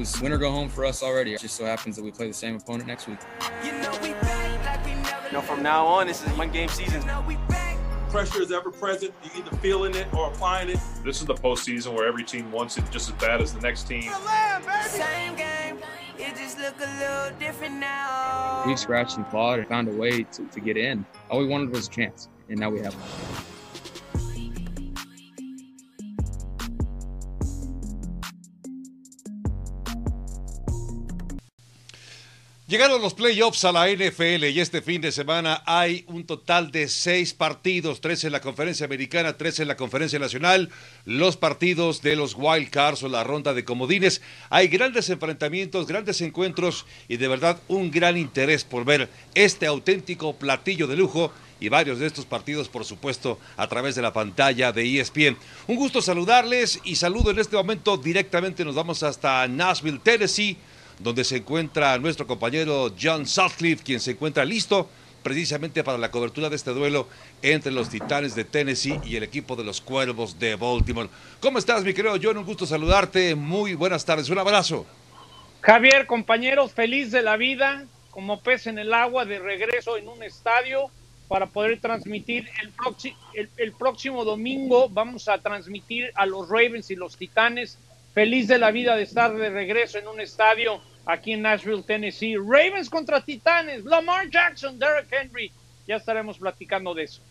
was win or go home for us already. It just so happens that we play the same opponent next week. You know, we like we you know from now on, this is one game season. Pressure is ever present. You either feeling it or applying it. This is the postseason where every team wants it just as bad as the next team. Same game. It just look a little different now. We scratched and clawed and found a way to, to get in. All we wanted was a chance, and now we have one. Llegaron los playoffs a la NFL y este fin de semana hay un total de seis partidos, tres en la conferencia americana, tres en la conferencia nacional, los partidos de los wild cards o la ronda de comodines. Hay grandes enfrentamientos, grandes encuentros y de verdad un gran interés por ver este auténtico platillo de lujo y varios de estos partidos, por supuesto, a través de la pantalla de ESPN. Un gusto saludarles y saludo en este momento directamente. Nos vamos hasta Nashville, Tennessee donde se encuentra nuestro compañero John Sutcliffe, quien se encuentra listo precisamente para la cobertura de este duelo entre los Titanes de Tennessee y el equipo de los Cuervos de Baltimore. ¿Cómo estás, mi querido John? Un gusto saludarte. Muy buenas tardes. Un abrazo. Javier, compañeros, feliz de la vida, como pez en el agua, de regreso en un estadio para poder transmitir el, el próximo domingo. Vamos a transmitir a los Ravens y los Titanes. Feliz de la vida de estar de regreso en un estadio aquí en Nashville, Tennessee. Ravens contra Titanes, Lamar Jackson, Derek Henry. Ya estaremos platicando de eso.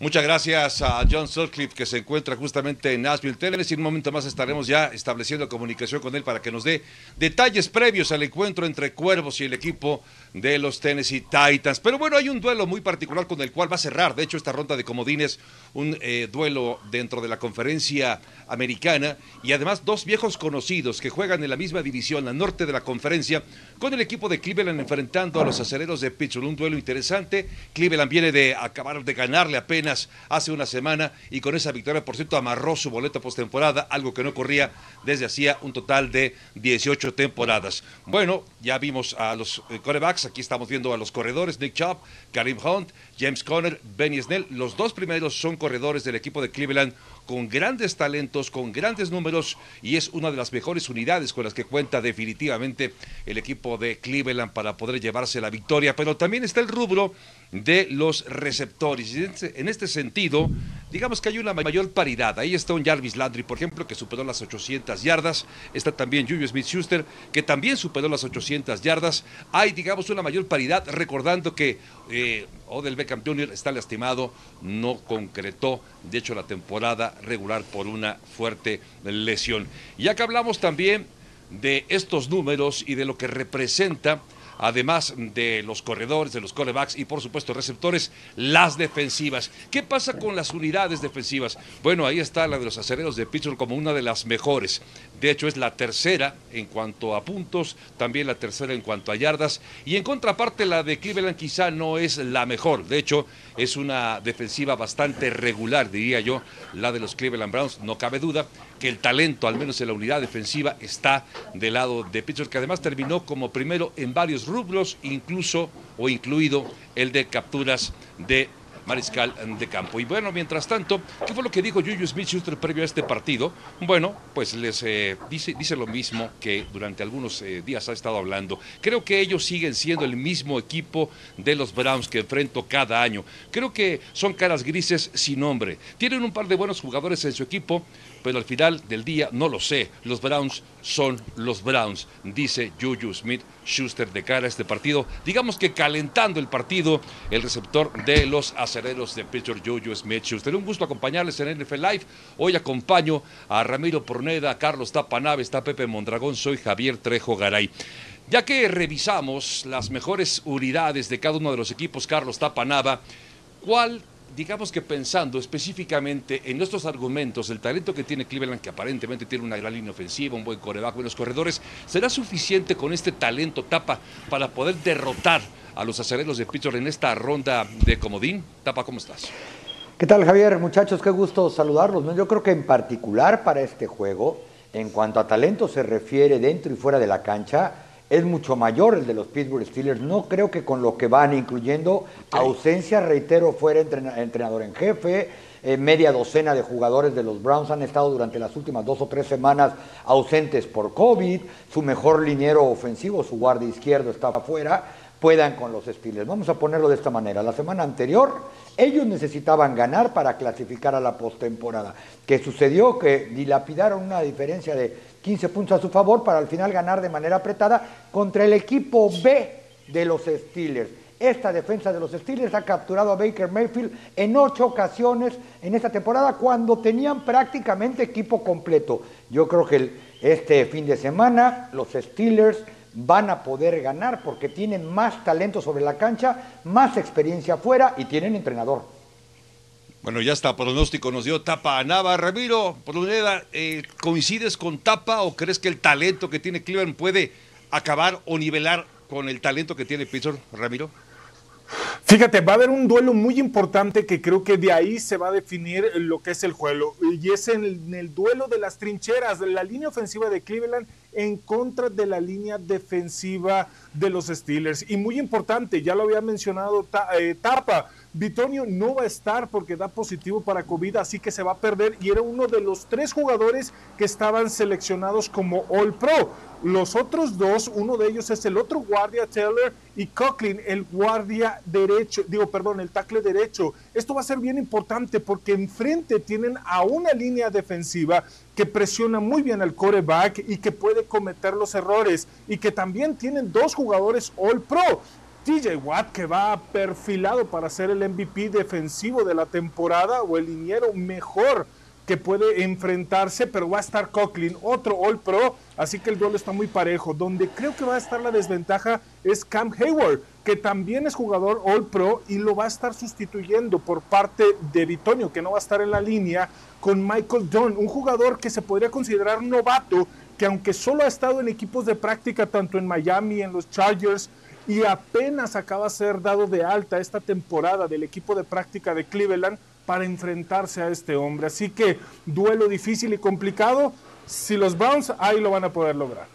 Muchas gracias a John Sutcliffe que se encuentra justamente en Nashville, Tennessee. En un momento más estaremos ya estableciendo comunicación con él para que nos dé detalles previos al encuentro entre Cuervos y el equipo de los Tennessee Titans. Pero bueno, hay un duelo muy particular con el cual va a cerrar, de hecho, esta ronda de comodines, un eh, duelo dentro de la conferencia americana y además dos viejos conocidos que juegan en la misma división, la norte de la conferencia, con el equipo de Cleveland enfrentando a los acereros de Pittsburgh. Un duelo interesante. Cleveland viene de acabar de ganarle apenas hace una semana y con esa victoria, por cierto, amarró su boleto postemporada, algo que no ocurría desde hacía un total de 18 temporadas. Bueno, ya vimos a los eh, corebacks, aquí estamos viendo a los corredores, Nick Chubb, Karim Hunt, James Conner, Benny Snell. Los dos primeros son corredores del equipo de Cleveland con grandes talentos, con grandes números y es una de las mejores unidades con las que cuenta definitivamente el equipo de Cleveland para poder llevarse la victoria. Pero también está el rubro de los receptores. Este, en este sentido, digamos que hay una mayor paridad. Ahí está un Jarvis Landry, por ejemplo, que superó las 800 yardas. Está también Julius Smith-Schuster, que también superó las 800 yardas. Hay, digamos, una mayor paridad, recordando que eh, Odell Beckham Jr. está lastimado, no concretó, de hecho, la temporada regular por una fuerte lesión. Ya que hablamos también de estos números y de lo que representa además de los corredores, de los corebacks y por supuesto receptores, las defensivas. ¿Qué pasa con las unidades defensivas? Bueno, ahí está la de los acereros de Pittsburgh como una de las mejores. De hecho, es la tercera en cuanto a puntos, también la tercera en cuanto a yardas. Y en contraparte, la de Cleveland quizá no es la mejor. De hecho, es una defensiva bastante regular, diría yo, la de los Cleveland Browns. No cabe duda que el talento, al menos en la unidad defensiva, está del lado de Pittsburgh, que además terminó como primero en varios rubros, incluso o incluido el de capturas de mariscal de campo. Y bueno, mientras tanto, ¿qué fue lo que dijo Juju Smith-Schuster previo a este partido? Bueno, pues les eh, dice, dice lo mismo que durante algunos eh, días ha estado hablando. Creo que ellos siguen siendo el mismo equipo de los Browns que enfrento cada año. Creo que son caras grises sin nombre. Tienen un par de buenos jugadores en su equipo, pero al final del día no lo sé. Los Browns son los Browns, dice Juju Smith Schuster de cara a este partido. Digamos que calentando el partido, el receptor de los acereros de Pittsburgh, Juju Smith Schuster. Un gusto acompañarles en NFL Live. Hoy acompaño a Ramiro Porneda, a Carlos Tapanave, está Pepe Mondragón, soy Javier Trejo Garay. Ya que revisamos las mejores unidades de cada uno de los equipos, Carlos Tapanava, ¿cuál digamos que pensando específicamente en nuestros argumentos, el talento que tiene Cleveland, que aparentemente tiene una gran línea ofensiva, un buen coreback, buenos corredores, ¿será suficiente con este talento Tapa para poder derrotar a los acereros de Pittsburgh en esta ronda de comodín? Tapa, ¿cómo estás? ¿Qué tal Javier? Muchachos, qué gusto saludarlos. Yo creo que en particular para este juego, en cuanto a talento se refiere dentro y fuera de la cancha, es mucho mayor el de los Pittsburgh Steelers. No creo que con lo que van, incluyendo ausencia, reitero, fuera entrenador en jefe, eh, media docena de jugadores de los Browns han estado durante las últimas dos o tres semanas ausentes por COVID, su mejor liniero ofensivo, su guardia izquierdo estaba afuera, puedan con los Steelers. Vamos a ponerlo de esta manera. La semana anterior ellos necesitaban ganar para clasificar a la postemporada. ¿Qué sucedió? Que dilapidaron una diferencia de 15 puntos a su favor para al final ganar de manera apretada contra el equipo B de los Steelers. Esta defensa de los Steelers ha capturado a Baker Mayfield en ocho ocasiones en esta temporada cuando tenían prácticamente equipo completo. Yo creo que este fin de semana los Steelers van a poder ganar porque tienen más talento sobre la cancha, más experiencia afuera y tienen entrenador. Bueno, ya está, pronóstico nos dio Tapa a Nava. Ramiro, por eh, ¿coincides con Tapa o crees que el talento que tiene Cleveland puede acabar o nivelar con el talento que tiene Pittsburgh, Ramiro? Fíjate, va a haber un duelo muy importante que creo que de ahí se va a definir lo que es el juego. Y es en el, duelo de las trincheras, de la línea ofensiva de Cleveland en contra de la línea defensiva de los Steelers. Y muy importante, ya lo había mencionado eh, Tapa, Vitonio no va a estar porque da positivo para COVID, así que se va a perder y era uno de los tres jugadores que estaban seleccionados como All Pro. Los otros dos, uno de ellos es el otro guardia Taylor y Coughlin, el guardia derecho, digo, perdón, el tackle derecho. Esto va a ser bien importante porque enfrente tienen a una línea defensiva que presiona muy bien al coreback y que puede cometer los errores y que también tienen dos jugadores All Pro. TJ Watt, que va perfilado para ser el MVP defensivo de la temporada o el liniero mejor que puede enfrentarse, pero va a estar Coughlin, otro All Pro, así que el duelo está muy parejo. Donde creo que va a estar la desventaja es Cam Hayward, que también es jugador All Pro y lo va a estar sustituyendo por parte de Vitonio, que no va a estar en la línea, con Michael Dunn, un jugador que se podría considerar novato, que aunque solo ha estado en equipos de práctica, tanto en Miami, en los Chargers, y apenas acaba de ser dado de alta esta temporada del equipo de práctica de Cleveland para enfrentarse a este hombre. Así que duelo difícil y complicado. Si los Browns ahí lo van a poder lograr.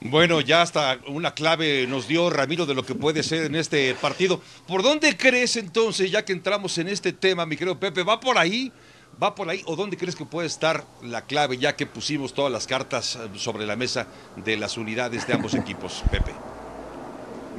Bueno, ya hasta una clave nos dio Ramiro de lo que puede ser en este partido. ¿Por dónde crees entonces, ya que entramos en este tema, mi querido Pepe? ¿Va por ahí? ¿Va por ahí? ¿O dónde crees que puede estar la clave, ya que pusimos todas las cartas sobre la mesa de las unidades de ambos equipos, Pepe?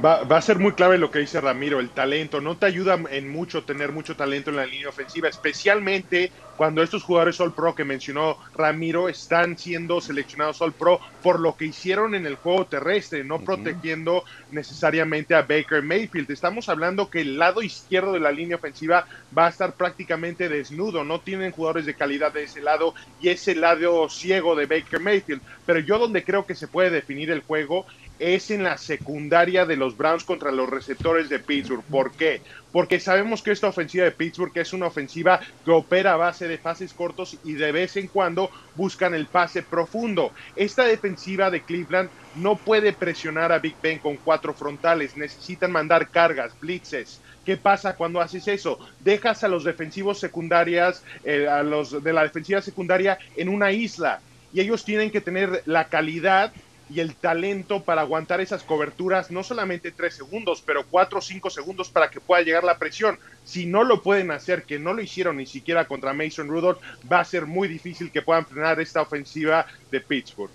Va, a ser muy clave lo que dice Ramiro, el talento. No te ayuda en mucho tener mucho talento en la línea ofensiva, especialmente cuando estos jugadores All Pro que mencionó Ramiro están siendo seleccionados All Pro por lo que hicieron en el juego terrestre, no protegiendo necesariamente a Baker Mayfield. Estamos hablando que el lado izquierdo de la línea ofensiva va a estar prácticamente desnudo, no tienen jugadores de calidad de ese lado y ese lado ciego de Baker Mayfield. Pero yo donde creo que se puede definir el juego es en la secundaria de los Browns contra los receptores de Pittsburgh. ¿Por qué? Porque sabemos que esta ofensiva de Pittsburgh es una ofensiva que opera a base de pases cortos y de vez en cuando buscan el pase profundo. Esta defensiva de Cleveland no puede presionar a Big Ben con cuatro frontales, necesitan mandar cargas, blitzes. ¿Qué pasa cuando haces eso? Dejas a los defensivos secundarias, eh, a los de la defensiva secundaria en una isla y ellos tienen que tener la calidad y el talento para aguantar esas coberturas, no solamente tres segundos, pero cuatro o cinco segundos para que pueda llegar la presión. Si no lo pueden hacer, que no lo hicieron ni siquiera contra Mason Rudolph, va a ser muy difícil que puedan frenar esta ofensiva de Pittsburgh.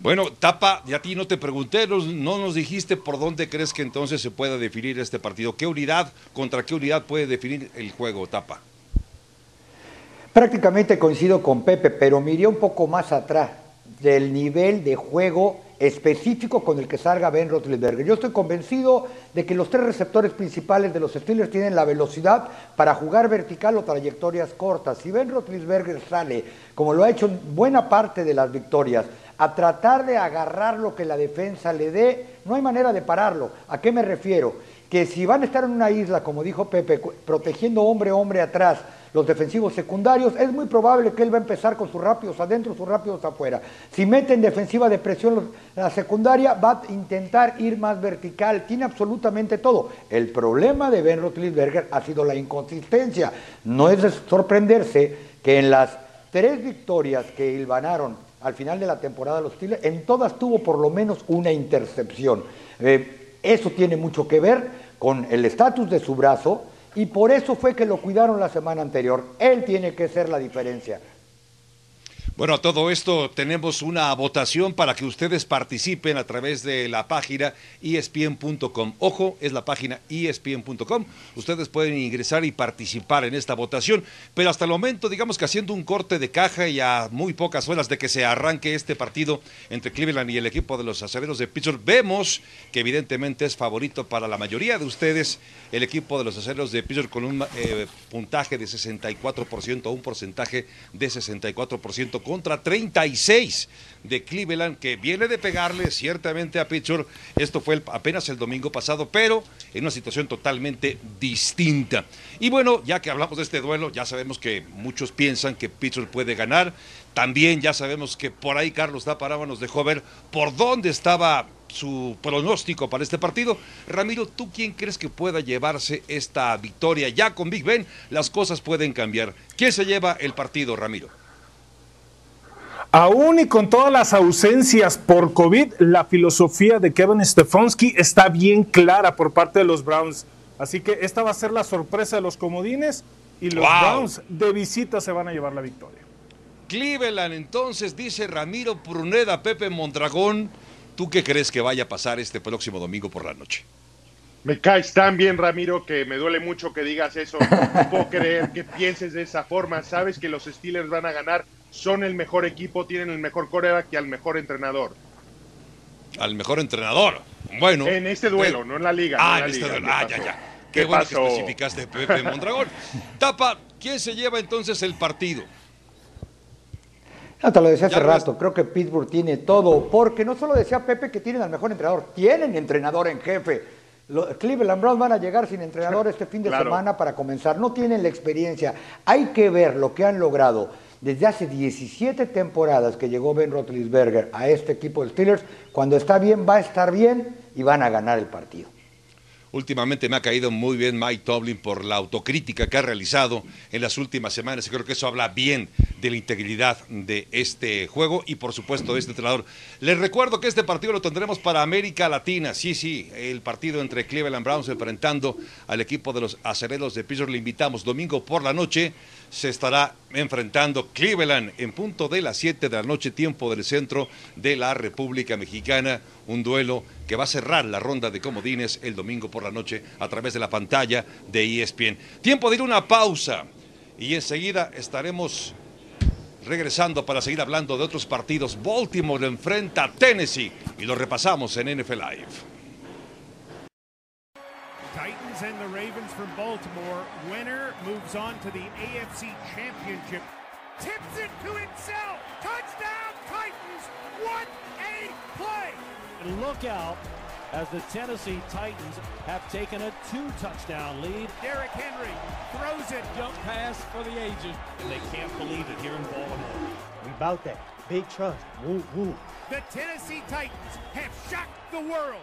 Bueno, Tapa, y a ti no te pregunté, no, nos dijiste por dónde crees que entonces se pueda definir este partido. ¿Qué unidad, contra qué unidad puede definir el juego, Tapa? Prácticamente coincido con Pepe, pero miré un poco más atrás del nivel de juego específico con el que salga Ben Roethlisberger. Yo estoy convencido de que los tres receptores principales de los Steelers tienen la velocidad para jugar vertical o trayectorias cortas. Si Ben Roethlisberger sale, como lo ha hecho en buena parte de las victorias, a tratar de agarrar lo que la defensa le dé, no hay manera de pararlo. ¿A qué me refiero? Que si van a estar en una isla, como dijo Pepe, protegiendo hombre a hombre atrás, los defensivos secundarios, es muy probable que él va a empezar con sus rápidos adentro, sus rápidos afuera. Si mete en defensiva de presión la secundaria, va a intentar ir más vertical, tiene absolutamente todo. El problema de Ben Roethlisberger ha sido la inconsistencia. No es de sorprenderse que en las tres victorias que hilvanaron al final de la temporada los Steelers, en todas tuvo por lo menos una intercepción. Eh, eso tiene mucho que ver con el estatus de su brazo y por eso fue que lo cuidaron la semana anterior. Él tiene que ser la diferencia. Bueno, a todo esto tenemos una votación para que ustedes participen a través de la página espn.com. Ojo, es la página espn.com. Ustedes pueden ingresar y participar en esta votación, pero hasta el momento, digamos que haciendo un corte de caja y a muy pocas horas de que se arranque este partido entre Cleveland y el equipo de los acereros de Pittsburgh, vemos que evidentemente es favorito para la mayoría de ustedes el equipo de los acereros de Pittsburgh con un eh, puntaje de 64%, un porcentaje de 64% contra 36 de Cleveland, que viene de pegarle ciertamente a Pittsburgh. Esto fue apenas el domingo pasado, pero en una situación totalmente distinta. Y bueno, ya que hablamos de este duelo, ya sabemos que muchos piensan que Pittsburgh puede ganar. También ya sabemos que por ahí Carlos Taparaba nos dejó ver por dónde estaba su pronóstico para este partido. Ramiro, ¿tú quién crees que pueda llevarse esta victoria? Ya con Big Ben las cosas pueden cambiar. ¿Quién se lleva el partido, Ramiro? Aún y con todas las ausencias por COVID, la filosofía de Kevin Stefanski está bien clara por parte de los Browns. Así que esta va a ser la sorpresa de los comodines y los Browns de visita se van a llevar la victoria. Cleveland, entonces, dice Ramiro Pruneda, Pepe Mondragón. ¿Tú qué crees que vaya a pasar este próximo domingo por la noche? Me caes tan bien, Ramiro, que me duele mucho que digas eso. No puedo creer que pienses de esa forma. Sabes que los Steelers van a ganar son el mejor equipo, tienen el mejor coreback y al mejor entrenador. Al mejor entrenador. Bueno. En este duelo, no en la liga. Ah, en, este duelo. Ah, ya, ya. Qué, bueno que especificaste, Pepe Mondragón. Tapa, ¿quién se lleva entonces el partido? te lo decía hace rato, creo que Pittsburgh tiene todo, porque no solo decía Pepe que tienen al mejor entrenador, tienen entrenador en jefe. Los Cleveland Browns van a llegar sin entrenador este fin de semana para comenzar, no tienen la experiencia. Hay que ver lo que han logrado desde hace 17 temporadas que llegó Ben Roethlisberger a este equipo de Steelers, cuando está bien va a estar bien y van a ganar el partido. Últimamente me ha caído muy bien Mike Tomlin por la autocrítica que ha realizado en las últimas semanas. Creo que eso habla bien de la integridad de este juego y por supuesto de este entrenador. Les recuerdo que este partido lo tendremos para América Latina. Sí, sí, el partido entre Cleveland Browns enfrentando al equipo de los acereros de Pittsburgh. Le invitamos domingo por la noche se estará enfrentando Cleveland en punto de las 7 de la noche, tiempo del centro de la República Mexicana. Un duelo que va a cerrar la ronda de comodines el domingo por la noche a través de la pantalla de ESPN. Tiempo de ir a una pausa y enseguida estaremos regresando para seguir hablando de otros partidos. Baltimore enfrenta a Tennessee y lo repasamos en NFL Live. And the Ravens from Baltimore. Winner moves on to the AFC Championship. Tips it to himself. Touchdown Titans. What a play. And look out as the Tennessee Titans have taken a two-touchdown lead. Derrick Henry throws it. Jump pass for the ages. And they can't believe it here in Baltimore. We about that. Big trust. Woo, woo. The Tennessee Titans have shocked the world.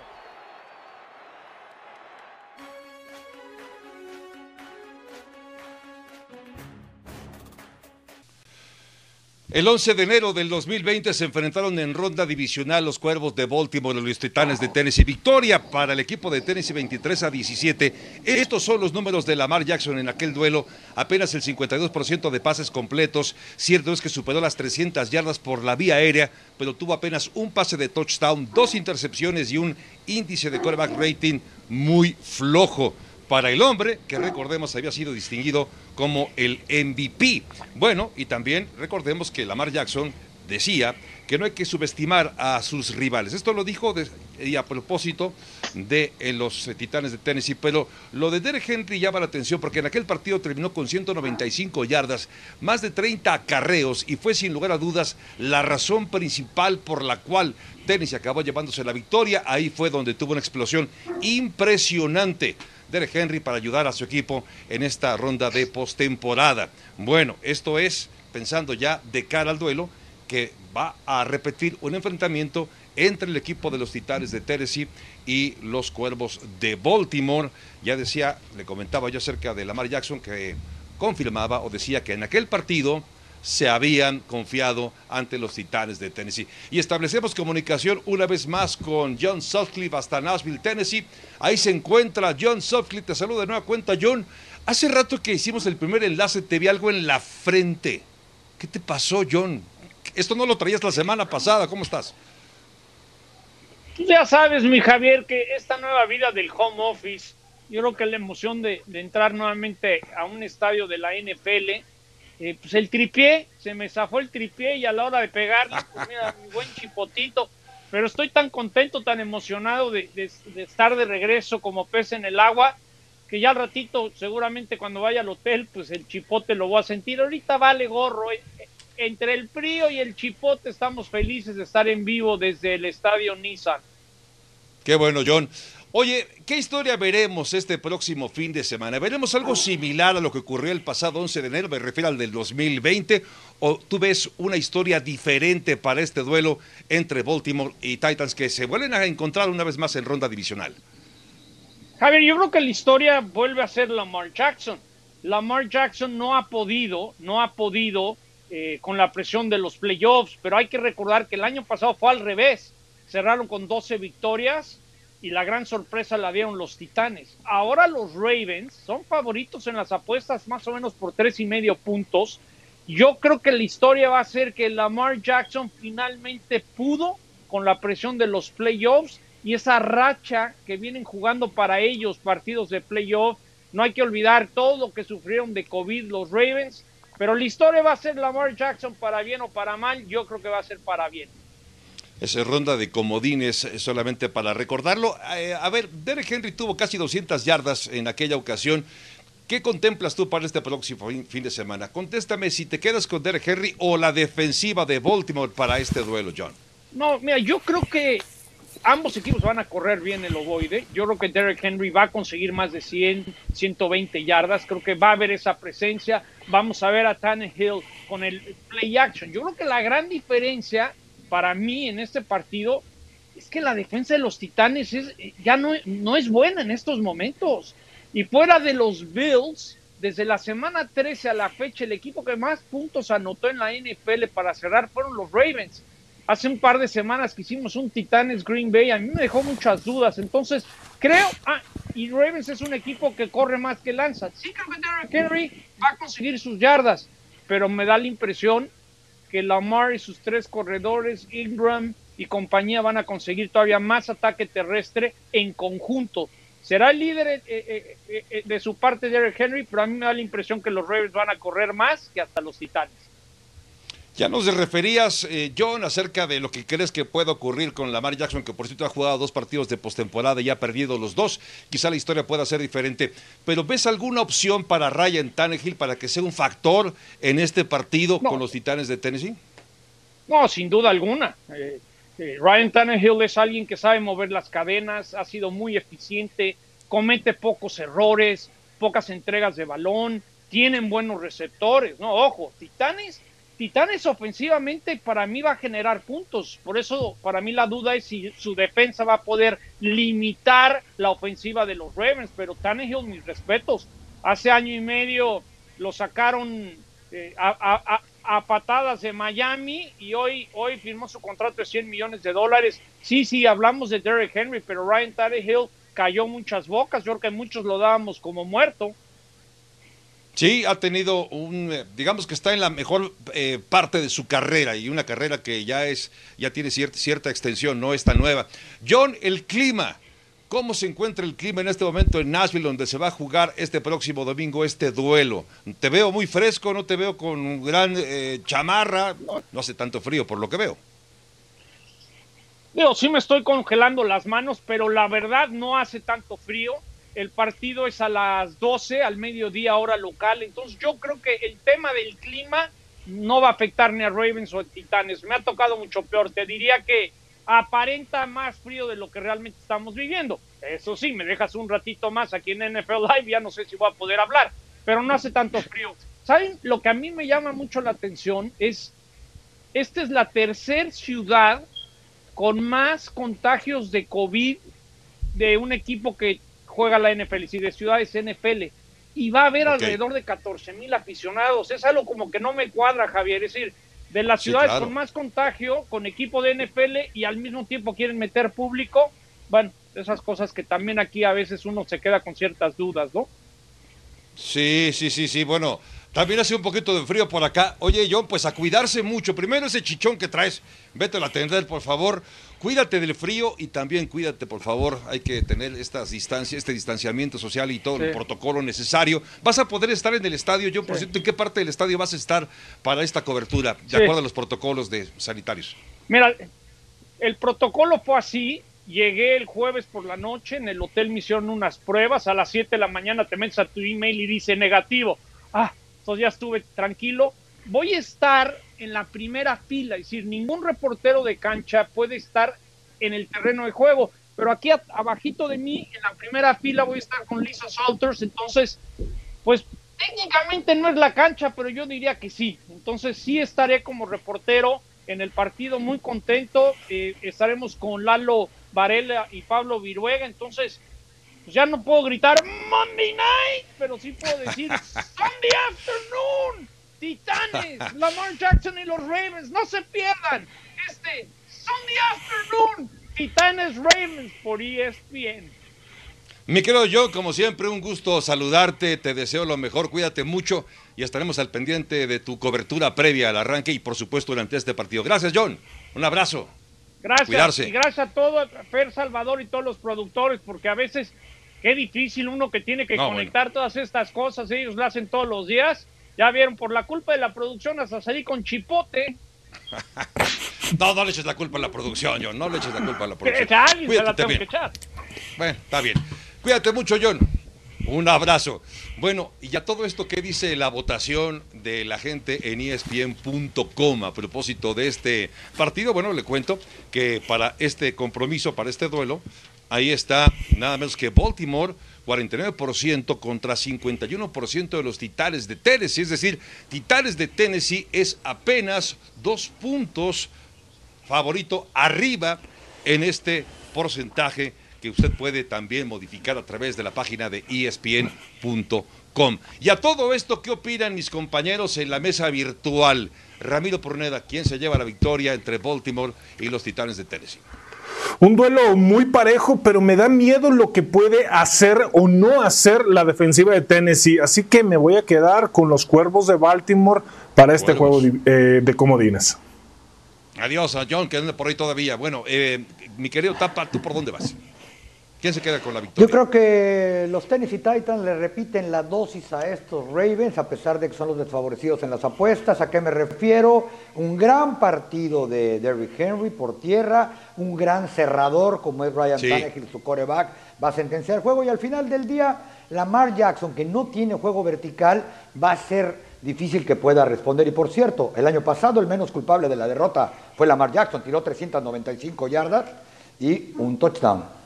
El 11 de enero del 2020 se enfrentaron en ronda divisional los Cuervos de Baltimore y los Titanes de Tennessee. Victoria para el equipo de Tennessee 23 a 17. Estos son los números de Lamar Jackson en aquel duelo. Apenas el 52% de pases completos. Cierto es que superó las 300 yardas por la vía aérea, pero tuvo apenas un pase de touchdown, dos intercepciones y un índice de quarterback rating muy flojo para el hombre, que recordemos había sido distinguido como el MVP. Bueno, y también recordemos que Lamar Jackson decía que no hay que subestimar a sus rivales. Esto lo dijo y a propósito de eh, los eh, Titanes de Tennessee, pero lo de Derek Henry llama la atención porque en aquel partido terminó con 195 yardas, más de 30 acarreos y fue sin lugar a dudas la razón principal por la cual Tennessee acabó llevándose la victoria. Ahí fue donde tuvo una explosión impresionante Derek Henry para ayudar a su equipo en esta ronda de postemporada. Bueno, esto es pensando ya de cara al duelo que va a repetir un enfrentamiento entre el equipo de los Titanes de Tennessee y los Cuervos de Baltimore. Ya decía, le comentaba yo acerca de Lamar Jackson que confirmaba o decía que en aquel partido se habían confiado ante los Titanes de Tennessee. Y establecemos comunicación una vez más con John Sutcliffe hasta Nashville, Tennessee. Ahí se encuentra John Sutcliffe. Te saludo de nueva cuenta, John. Hace rato que hicimos el primer enlace, te vi algo en la frente. ¿Qué te pasó, John? Esto no lo traías la semana pasada. ¿Cómo estás? Ya sabes, mi Javier, que esta nueva vida del home office, yo creo que la emoción de, de entrar nuevamente a un estadio de la NFL, eh, pues el tripié, se me zafó el tripié y a la hora de pegarle, pues mira, mi buen chipotito. Pero estoy tan contento, tan emocionado de, de, de estar de regreso como pez en el agua, que ya al ratito, seguramente cuando vaya al hotel, pues el chipote lo voy a sentir. Ahorita vale gorro. eh, Entre el frío y el chipote estamos felices de estar en vivo desde el estadio Nissan. Qué bueno, John. Oye, ¿qué historia veremos este próximo fin de semana? ¿Veremos algo similar a lo que ocurrió el pasado 11 de enero, me refiero al del 2020? ¿O tú ves una historia diferente para este duelo entre Baltimore y Titans que se vuelven a encontrar una vez más en ronda divisional? Javier, yo creo que la historia vuelve a ser Lamar Jackson. Lamar Jackson no ha podido, no ha podido eh, con la presión de los playoffs, pero hay que recordar que el año pasado fue al revés. Cerraron con 12 victorias y la gran sorpresa la dieron los Titanes. Ahora los Ravens son favoritos en las apuestas más o menos por tres y medio puntos. Yo creo que la historia va a ser que Lamar Jackson finalmente pudo con la presión de los playoffs y esa racha que vienen jugando para ellos partidos de playoff. No hay que olvidar todo lo que sufrieron de COVID los Ravens, pero la historia va a ser Lamar Jackson para bien o para mal. Yo creo que va a ser para bien. Esa ronda de comodines eh, solamente para recordarlo. Eh, a ver, Derek Henry tuvo casi 200 yardas en aquella ocasión. ¿Qué contemplas tú para este próximo fin de semana? Contéstame si te quedas con Derek Henry o la defensiva de Baltimore para este duelo, John. No, mira, yo creo que ambos equipos van a correr bien el ovoide. Yo creo que Derek Henry va a conseguir más de 100, 120 yardas. Creo que va a haber esa presencia. Vamos a ver a Tannehill con el play action. Yo creo que la gran diferencia para mí en este partido es que la defensa de los Titanes es, ya no, no es buena en estos momentos. Y fuera de los Bills, desde la semana 13 a la fecha, el equipo que más puntos anotó en la NFL para cerrar fueron los Ravens. Hace un par de semanas que hicimos un Titanes Green Bay, a mí me dejó muchas dudas. Entonces, creo, ah, y Ravens es un equipo que corre más que lanza. Sí, creo que Derrick Henry va a conseguir sus yardas, pero me da la impresión que Lamar y sus tres corredores, Ingram y compañía, van a conseguir todavía más ataque terrestre en conjunto. Será el líder eh, eh, eh, de su parte Derrick Henry, pero a mí me da la impresión que los Ravens van a correr más que hasta los Titanes. Ya nos referías, eh, John, acerca de lo que crees que puede ocurrir con Lamar Jackson, que por cierto ha jugado dos partidos de postemporada y ha perdido los dos. Quizá la historia pueda ser diferente. Pero ¿ves alguna opción para Ryan Tannehill para que sea un factor en este partido No. con los Titanes de Tennessee? No, sin duda alguna. Eh, eh, Ryan Tannehill es alguien que sabe mover las cadenas, ha sido muy eficiente, comete pocos errores, pocas entregas de balón, tienen buenos receptores. No, ojo, Titanes, Titanes ofensivamente para mí va a generar puntos. Por eso para mí la duda es si su defensa va a poder limitar la ofensiva de los Ravens. Pero Tannehill, mis respetos, hace año y medio lo sacaron eh, a, patadas de Miami y hoy, hoy firmó su contrato de 100 millones de dólares. Sí, sí, hablamos de Derrick Henry, pero Ryan Tannehill cayó muchas bocas. Yo creo que muchos lo dábamos como muerto. Sí, ha tenido un, eh, digamos que está en la mejor eh, parte de su carrera y una carrera que ya es, ya tiene cierta, cierta extensión, no es tan nueva. John, el clima. ¿Cómo se encuentra el clima en este momento en Nashville, donde se va a jugar este próximo domingo este duelo? Te veo muy fresco, no te veo con gran eh, chamarra, no, no hace tanto frío por lo que veo. Digo, sí me estoy congelando las manos, pero la verdad no hace tanto frío. El partido es a las 12, al mediodía hora local. Entonces yo creo que el tema del clima no va a afectar ni a Ravens o a Titanes. Me ha tocado mucho peor. Te diría que aparenta más frío de lo que realmente estamos viviendo. Eso sí, me dejas un ratito más aquí en NFL Live, ya no sé si voy a poder hablar, pero no hace tanto frío. ¿Saben? Lo que a mí me llama mucho la atención es, esta es la tercera ciudad con más contagios de COVID de un equipo que juega la NFL, y de ciudades NFL. y va a haber alrededor de 14 mil aficionados. Es algo como que no me cuadra, Javier. Es decir, de las Sí, ciudades claro. con más contagio, con equipo de NFL y al mismo tiempo quieren meter público. Bueno, esas cosas que también aquí a veces uno se queda con ciertas dudas, ¿no? Sí, sí, sí, sí. Bueno, también hace un poquito de frío por acá. Oye, John, pues a cuidarse mucho. Primero ese chichón que traes, vete a atender, por favor. Cuídate del frío y también cuídate, por favor. Hay que tener estas distancias, este distanciamiento social y todo el protocolo necesario. ¿Vas a poder estar en el estadio, John? Por cierto, ¿en qué parte del estadio vas a estar para esta cobertura, de Sí. acuerdo a los protocolos de sanitarios? Mira, el protocolo fue así. Llegué el jueves por la noche, en el hotel me hicieron unas pruebas, a las 7 de la mañana te metes a tu email y dice negativo. Entonces ya estuve tranquilo. Voy a estar en la primera fila, es decir, ningún reportero de cancha puede estar en el terreno de juego, pero aquí abajito de mí, en la primera fila voy a estar con Lisa Salters, entonces, pues técnicamente no es la cancha, pero yo diría que sí. Entonces sí estaré como reportero en el partido muy contento. eh, estaremos con Lalo Varela y Pablo Viruega. Entonces, pues ya no puedo gritar Monday Night, pero sí puedo decir Sunday Afternoon. Titanes, Lamar Jackson y los Ravens. No se pierdan este Sunday Afternoon. Titanes Ravens por ESPN. Mi querido John, como siempre, un gusto saludarte, te deseo lo mejor, cuídate mucho y estaremos al pendiente de tu cobertura previa al arranque y por supuesto durante este partido. Gracias, John. Un abrazo. Gracias. Cuidarse. Y gracias a todo, a Fer Salvador y todos los productores, porque a veces qué difícil uno que tiene que No, conectar todas estas cosas, ellos lo hacen todos los días. Ya vieron, por la culpa de la producción hasta salí con chipote. No, no le eches la culpa a la producción, John. No le eches la culpa a la producción. a alguien se la Cuídate tengo bien. que echar. Bueno, está bien. Cuídate mucho, John. Un abrazo. Bueno, y ya todo esto, ¿qué dice la votación de la gente en ESPN.com a propósito de este partido? Bueno, le cuento que para este compromiso, para este duelo, ahí está nada menos que Baltimore, 49% contra 51% de los Titanes de Tennessee. Es decir, Titanes de Tennessee es apenas dos puntos favorito arriba en este porcentaje que usted puede también modificar a través de la página de ESPN.com. Y a todo esto, ¿qué opinan mis compañeros en la mesa virtual? Ramiro Porneda, ¿quién se lleva la victoria entre Baltimore y los Titanes de Tennessee? Un duelo muy parejo, pero me da miedo lo que puede hacer o no hacer la defensiva de Tennessee. Así que me voy a quedar con los Cuervos de Baltimore para este Cuervos. juego de, eh, de comodines. Adiós a John, que anda por ahí todavía. Bueno, eh, mi querido Tapa, ¿tú por dónde vas? ¿Quién se queda con la victoria? Yo creo que los Tennessee Titans le repiten la dosis a estos Ravens, a pesar de que son los desfavorecidos en las apuestas. ¿A qué me refiero? Un gran partido de Derrick Henry por tierra, un gran cerrador como es Ryan Sí. Tannehill, su coreback, va a sentenciar el juego y al final del día, Lamar Jackson, que no tiene juego vertical, va a ser difícil que pueda responder. Y por cierto, el año pasado el menos culpable de la derrota fue Lamar Jackson, tiró 395 yardas y un touchdown.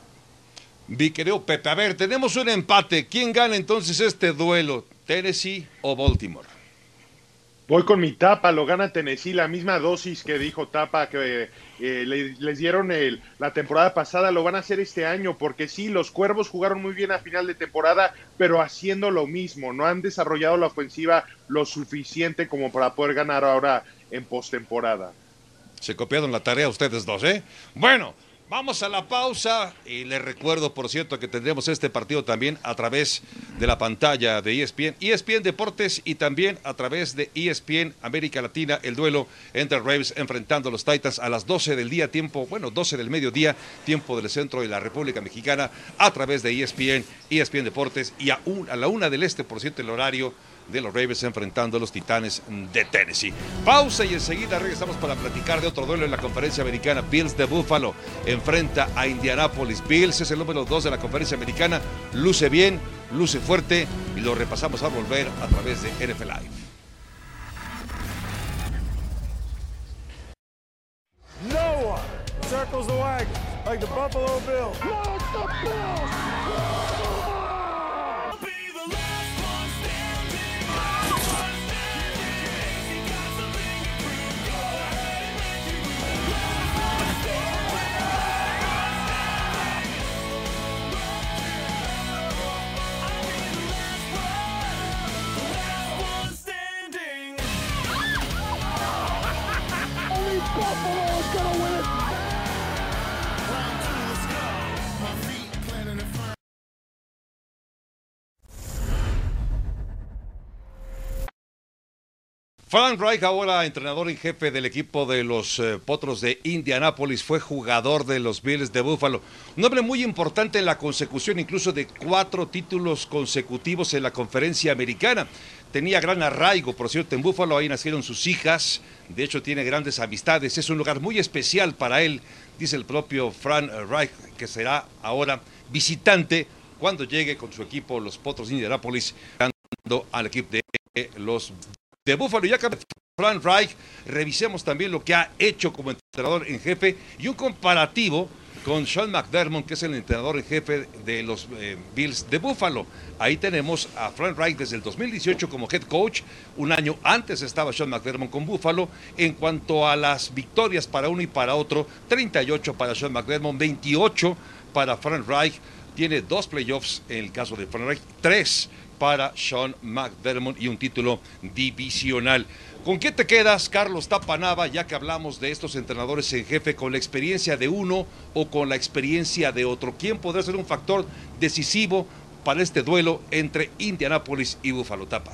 Mi querido Pepe, a ver, tenemos un empate. ¿Quién gana entonces este duelo? ¿Tennessee o Baltimore? Voy con mi tapa, lo gana Tennessee, la misma dosis que dijo Tapa que eh, le- les dieron el- la temporada pasada, lo van a hacer este año, porque sí, los Cuervos jugaron muy bien a final de temporada, pero haciendo lo mismo, no han desarrollado la ofensiva lo suficiente como para poder ganar ahora en postemporada. Se copiaron la tarea ustedes dos, ¿eh? Bueno, vamos a la pausa y les recuerdo, por cierto, que tendremos este partido también a través de la pantalla de ESPN, ESPN Deportes y también a través de ESPN América Latina, el duelo entre Ravens enfrentando a los Titans a las 12 del día, tiempo, bueno, 12 del mediodía, tiempo del centro de la República Mexicana, a través de ESPN, ESPN Deportes y a, a la una del este, por cierto, el horario de los Ravens enfrentando a los Titanes de Tennessee. Pausa y enseguida regresamos para platicar de otro duelo en la conferencia americana. Bills de Buffalo enfrenta a Indianapolis. Bills es el número 2 de la conferencia americana. Luce bien, luce fuerte y lo repasamos al volver a través de NFL Live. No one circles the wagon like the Buffalo Bills. Frank Reich, ahora entrenador en jefe del equipo de los eh, Potros de Indianápolis, fue jugador de los Bills de Buffalo. Un hombre muy importante en la consecución incluso de cuatro títulos consecutivos en la conferencia americana. Tenía gran arraigo, por cierto, en Buffalo, ahí nacieron sus hijas. De hecho, tiene grandes amistades. Es un lugar muy especial para él, dice el propio Frank Reich, que será ahora visitante cuando llegue con su equipo, los Potros de Indianápolis, al equipo de los de Buffalo. Ya que Frank Reich, revisemos también lo que ha hecho como entrenador en jefe y un comparativo con Sean McDermott, que es el entrenador en jefe de los eh, Bills de Buffalo. Ahí tenemos a Frank Reich desde el 2018 como head coach. Un año antes estaba Sean McDermott con Buffalo. En cuanto a las victorias para uno y para otro, 38 para Sean McDermott, 28 para Frank Reich. Tiene dos playoffs en el caso de Frank Reich, tres para Sean McDermott y un título divisional. ¿Con qué te quedas, Carlos Tapanava, ya que hablamos de estos entrenadores en jefe, con la experiencia de uno o con la experiencia de otro? ¿Quién podrá ser un factor decisivo para este duelo entre Indianapolis y Buffalo Tapa?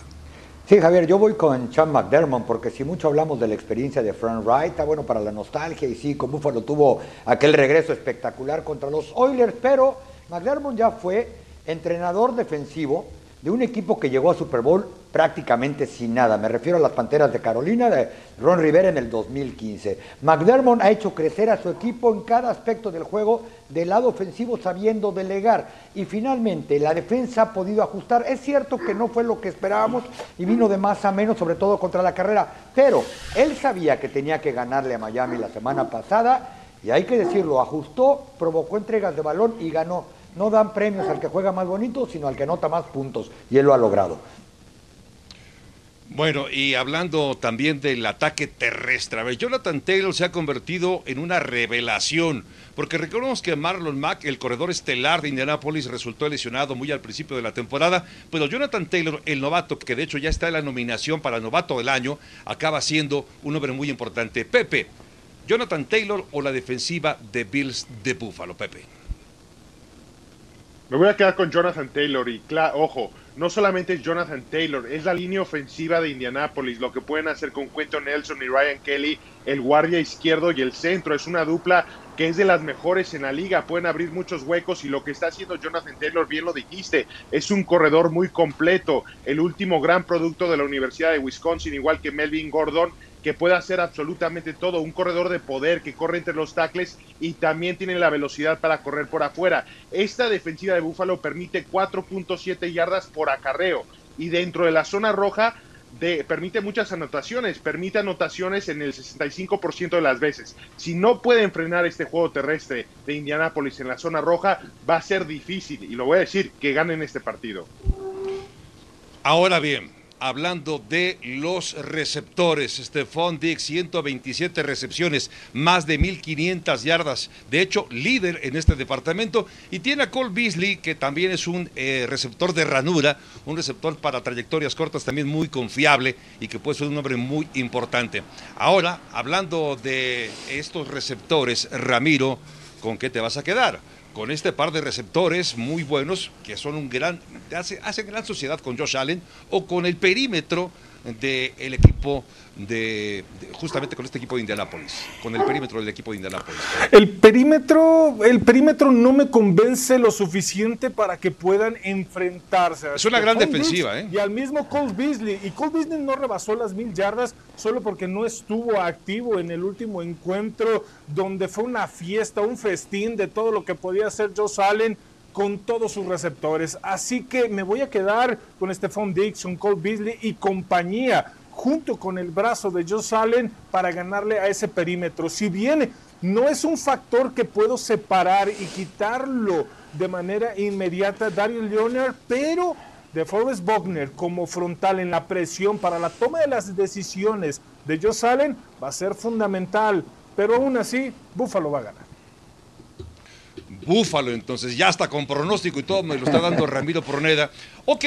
Sí, Javier, yo voy con Sean McDermott, porque si mucho hablamos de la experiencia de Frank Wright, bueno para la nostalgia, y sí, con Buffalo tuvo aquel regreso espectacular contra los Oilers, pero McDermott ya fue entrenador defensivo de un equipo que llegó a Super Bowl prácticamente sin nada. Me refiero a las Panteras de Carolina de Ron Rivera en el 2015. McDermott ha hecho crecer a su equipo en cada aspecto del juego del lado ofensivo sabiendo delegar. Y finalmente la defensa ha podido ajustar. Es cierto que no fue lo que esperábamos y vino de más a menos, sobre todo contra la carrera. Pero él sabía que tenía que ganarle a Miami la semana pasada y hay que decirlo, ajustó, provocó entregas de balón y ganó no dan premios al que juega más bonito, sino al que nota más puntos. Y él lo ha logrado. Bueno, y hablando también del ataque terrestre, Jonathan Taylor se ha convertido en una revelación, porque recordemos que Marlon Mack, el corredor estelar de Indianapolis, resultó lesionado muy al principio de la temporada, pero Jonathan Taylor, el novato, que de hecho ya está en la nominación para novato del año, acaba siendo un hombre muy importante. Pepe, Jonathan Taylor o la defensiva de Bills de Buffalo, Pepe. Me voy a quedar con Jonathan Taylor y, ojo, no solamente es Jonathan Taylor, es la línea ofensiva de Indianapolis, lo que pueden hacer con Quentin Nelson y Ryan Kelly, el guardia izquierdo y el centro. Es una dupla que es de las mejores en la liga, pueden abrir muchos huecos y lo que está haciendo Jonathan Taylor, bien lo dijiste, es un corredor muy completo, el último gran producto de la Universidad de Wisconsin, igual que Melvin Gordon, que puede hacer absolutamente todo, un corredor de poder que corre entre los tackles y también tiene la velocidad para correr por afuera. Esta defensiva de Búfalo permite 4.7 yardas por acarreo y dentro de la zona roja de, permite muchas anotaciones, permite anotaciones en el 65% de las veces. Si no pueden frenar este juego terrestre de Indianápolis en la zona roja, va a ser difícil, y lo voy a decir, que ganen este partido. Ahora bien, hablando de los receptores. Stephon Dix, 127 recepciones, más de 1.500 yardas. De hecho, líder en este departamento. Y tiene a Cole Beasley, que también es un eh, receptor de ranura, un receptor para trayectorias cortas también muy confiable y que puede ser un hombre muy importante. Ahora, hablando de estos receptores, Ramiro, ¿con qué te vas a quedar? Con este par de receptores muy buenos que son un gran, hacen gran sociedad con Josh Allen o con el perímetro del equipo de, justamente con este equipo de Indianápolis, con el perímetro del equipo de Indianápolis. El perímetro, el perímetro no me convence lo suficiente para que puedan enfrentarse. Es una gran defensiva, ¿eh? Y al mismo Cole Beasley. Y Cole Beasley no rebasó las mil yardas solo porque no estuvo activo en el último encuentro, donde fue una fiesta, un festín de todo lo que podía hacer Josh Allen con todos sus receptores. Así que me voy a quedar con Stephon Dixon, Cole Beasley y compañía, junto con el brazo de Joe Allen para ganarle a ese perímetro. Si bien no es un factor que puedo separar y quitarlo de manera inmediata Darius Leonard, pero de Forrest Buckner como frontal en la presión para la toma de las decisiones de Joe Allen va a ser fundamental. Pero aún así, Buffalo va a ganar. Búfalo, entonces ya está con pronóstico y todo, me lo está dando Ramiro Proneda. Ok,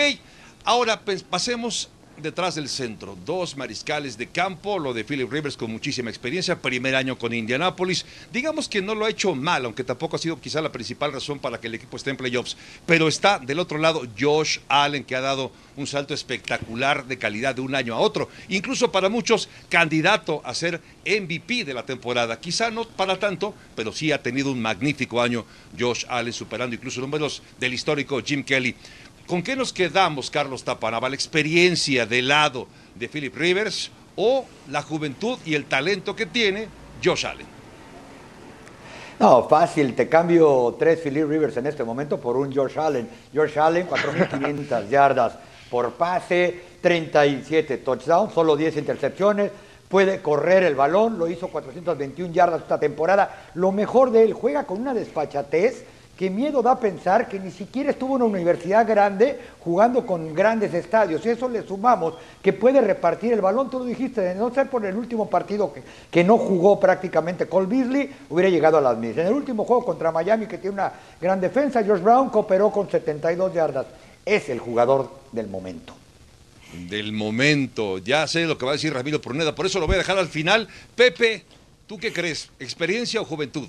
ahora pues, pasemos detrás del centro, dos mariscales de campo, lo de Philip Rivers con muchísima experiencia, primer año con Indianapolis. Digamos que no lo ha hecho mal, aunque tampoco ha sido quizá la principal razón para que el equipo esté en playoffs. Pero está del otro lado Josh Allen, que ha dado un salto espectacular de calidad de un año a otro. Incluso para muchos, candidato a ser MVP de la temporada. Quizá no para tanto, pero sí ha tenido un magnífico año Josh Allen, superando incluso números del histórico Jim Kelly. ¿Con qué nos quedamos, Carlos Tapanaba? ¿La experiencia del lado de Philip Rivers o la juventud y el talento que tiene Josh Allen? No, fácil, te cambio tres Philip Rivers en este momento por un Josh Allen. Josh Allen, 4.500 yardas por pase, 37 touchdowns, solo 10 intercepciones, puede correr el balón, lo hizo 421 yardas esta temporada. Lo mejor de él, juega con una despachatez que miedo da pensar que ni siquiera estuvo en una universidad grande jugando con grandes estadios. Y eso le sumamos que puede repartir el balón. Tú lo dijiste, de no ser por el último partido que, que no jugó prácticamente Cole Beasley, hubiera llegado a las mil. En el último juego contra Miami, que tiene una gran defensa, George Brown cooperó con 72 yardas. Es el jugador del momento del momento. Ya sé lo que va a decir Ramiro Pruneda, por eso lo voy a dejar al final. Pepe, ¿tú qué crees? ¿Experiencia o juventud?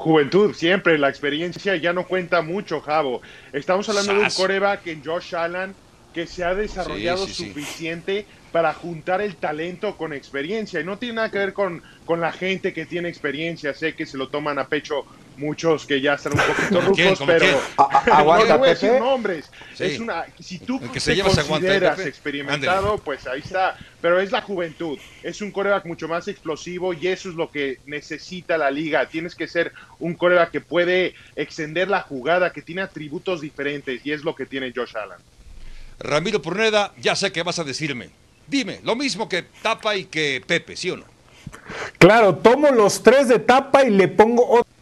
Juventud, siempre la experiencia ya no cuenta mucho, Javo. Estamos hablando de un coreback en Josh Allen que se ha desarrollado suficiente para juntar el talento con experiencia. Y no tiene nada que ver con, con la gente que tiene experiencia. Sé que se lo toman a pecho muchos que ya están un poquito rucos, pero aguanta, no voy a decir nombres. Es una, si tú que te consideras experimentado, pues ahí está. Pero es la juventud. Es un coreback mucho más explosivo y eso es lo que necesita la liga. Tienes que ser un coreback que puede extender la jugada, que tiene atributos diferentes y es lo que tiene Josh Allen. Ramiro Purneda, ya sé qué vas a decirme. Dime, lo mismo que Tapa y que Pepe, ¿sí o no? Claro, tomo los tres de Tapa y le pongo otro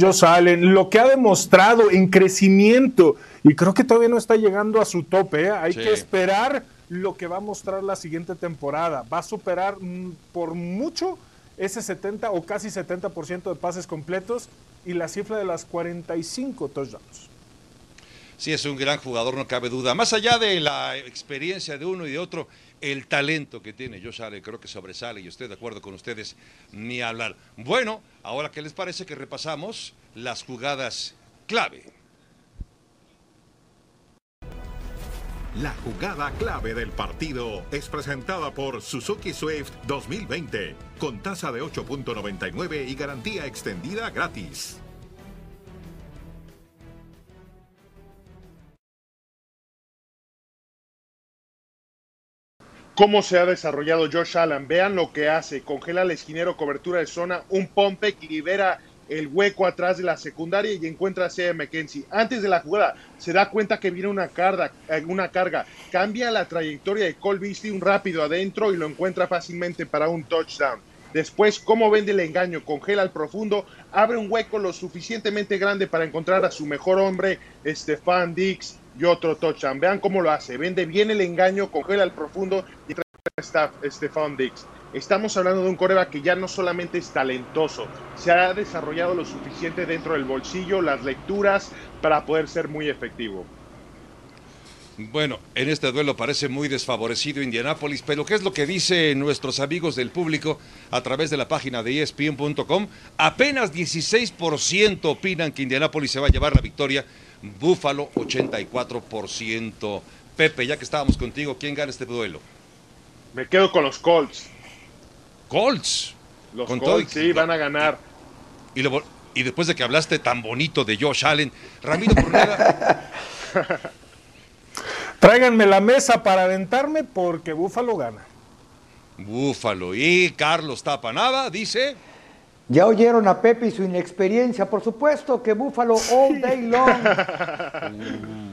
Josh Allen, lo que ha demostrado en crecimiento, y creo que todavía no está llegando a su tope, ¿eh? hay que esperar lo que va a mostrar la siguiente temporada. Va a superar mm, por mucho ese 70 o casi 70% de pases completos y la cifra de las 45 touchdowns. Sí, es un gran jugador, no cabe duda. Más allá de la experiencia de uno y de otro, el talento que tiene Josh Allen creo que sobresale y estoy de acuerdo con ustedes ni hablar. Bueno, ahora qué les parece que repasamos las jugadas clave. La jugada clave del partido es presentada por Suzuki Swift 2020 con tasa de 8.99 y garantía extendida gratis. Cómo se ha desarrollado Josh Allen. Vean lo que hace. Congela al esquinero, cobertura de zona, un pompe que libera el hueco atrás de la secundaria y encuentra a C. McKenzie. Antes de la jugada se da cuenta que viene una carga, una carga. Cambia la trayectoria de Cole Beasley un rápido adentro y lo encuentra fácilmente para un touchdown. Después, cómo vende el engaño, congela al profundo, abre un hueco lo suficientemente grande para encontrar a su mejor hombre, Stefan Dix, y otro touchdown. Vean cómo lo hace. Vende bien el engaño, congela el profundo y está Stefan Dix. Estamos hablando de un coreback que ya no solamente es talentoso, se ha desarrollado lo suficiente dentro del bolsillo, las lecturas, para poder ser muy efectivo. Bueno, en este duelo parece muy desfavorecido Indianápolis, pero ¿qué es lo que dicen nuestros amigos del público a través de la página de ESPN.com? Apenas 16% opinan que Indianápolis se va a llevar la victoria Búfalo 84%. Pepe, ya que estábamos contigo, ¿quién gana este duelo? Me quedo con los Colts. ¿Colts? Los Colts, sí, van a ganar. Y, y, después de que hablaste tan bonito de Josh Allen, Ramiro Corneda. Tráiganme la mesa para aventarme porque Búfalo gana. Búfalo. Y Carlos Tapanaba dice... Ya oyeron a Pepe y su inexperiencia, por supuesto que Búfalo all day long.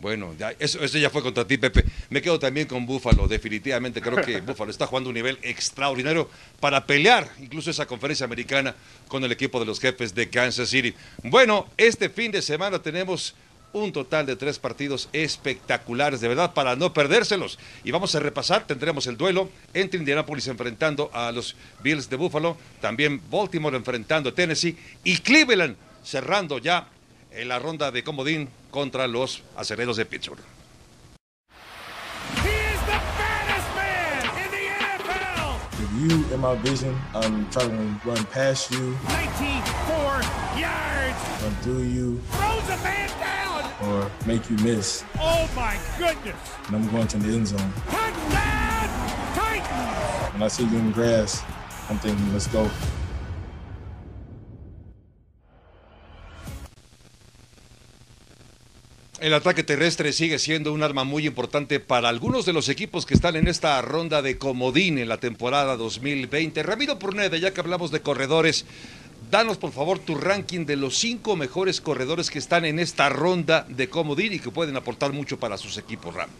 Bueno, eso, eso, ya fue contra ti, Pepe. Me quedo también con Búfalo, definitivamente. Creo que Búfalo está jugando un nivel extraordinario para pelear incluso esa conferencia americana con el equipo de los jefes de Kansas City. Bueno, este fin de semana tenemos un total de tres partidos espectaculares, de verdad, para no perdérselos. Y vamos a repasar, tendremos el duelo entre Indianapolis enfrentando a los Bills de Buffalo, también Baltimore enfrentando a Tennessee y Cleveland cerrando ya en la ronda de comodín contra los acereros de Pittsburgh. you in my vision, I'm trying to run past you. 94 yards. Run through you. Throws a man down. Or make you miss. Oh my goodness. And I'm going to the end zone. Touchdown, Titans. When I see you in the grass, I'm thinking, let's go. El ataque terrestre sigue siendo un arma muy importante para algunos de los equipos que están en esta ronda de comodín en la temporada 2020. Ramiro Purneda, ya que hablamos de corredores, danos por favor tu ranking de los cinco mejores corredores que están en esta ronda de comodín y que pueden aportar mucho para sus equipos, Ram.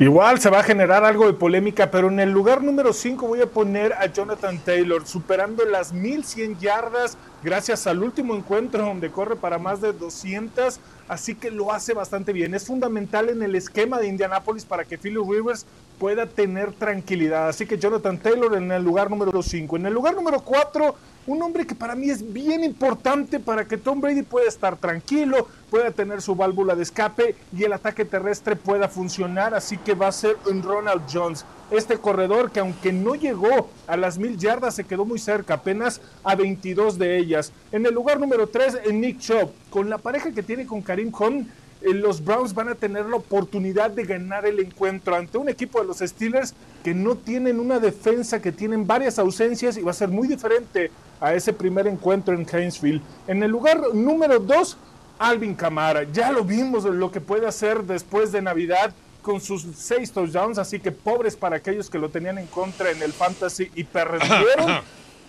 Igual se va a generar algo de polémica, pero en el lugar número 5 voy a poner a Jonathan Taylor, superando las 1100 yardas gracias al último encuentro donde corre para más de 200, así que lo hace bastante bien. Es fundamental en el esquema de Indianapolis para que Philip Rivers pueda tener tranquilidad. Así que Jonathan Taylor en el lugar número 5. En el lugar número 4 un hombre que para mí es bien importante para que Tom Brady pueda estar tranquilo, pueda tener su válvula de escape y el ataque terrestre pueda funcionar, así que va a ser un Ronald Jones. Este corredor que aunque no llegó a las mil yardas, se quedó muy cerca, apenas a 22 de ellas. En el lugar número 3, en Nick Chubb, con la pareja que tiene con Karim Hunt, los Browns van a tener la oportunidad de ganar el encuentro ante un equipo de los Steelers que no tienen una defensa, que tienen varias ausencias y va a ser muy diferente a ese primer encuentro en Hainesville. En el lugar número 2, Alvin Camara. Ya lo vimos lo que puede hacer después de Navidad con sus seis touchdowns, así que pobres para aquellos que lo tenían en contra en el fantasy y perdieron.